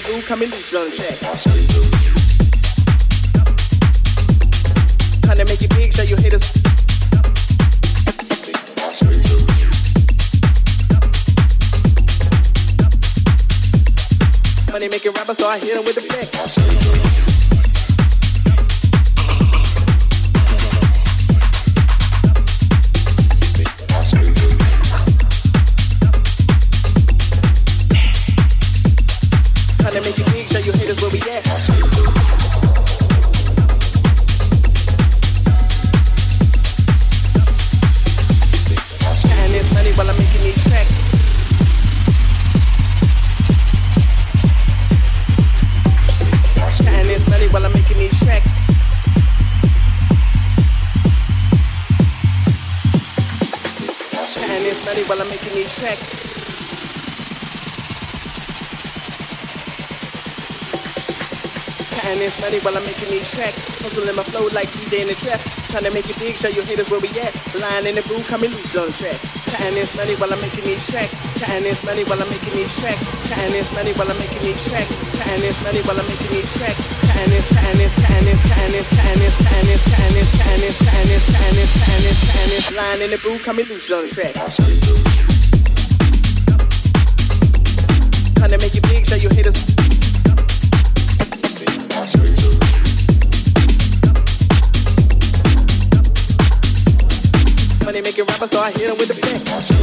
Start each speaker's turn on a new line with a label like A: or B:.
A: coming loose on the Counting this money while I'm making these tracks. Hustling my flow like DJ in the trap. Trying to make it big, show your haters where we at. Lying in the booth, coming loose on track. Counting this money while I'm making these tracks. Counting this money while I'm making these tracks. Counting this money while I'm making these tracks. Counting this money while I'm making these tracks. Counting this, counting this, counting this, counting this, counting this, counting this, counting this, counting this, counting this, counting this, counting this, counting this. Lying in the booth, coming loose on track. Trying to make it big, show your haters. Money making rappers, so I hit them with the flex.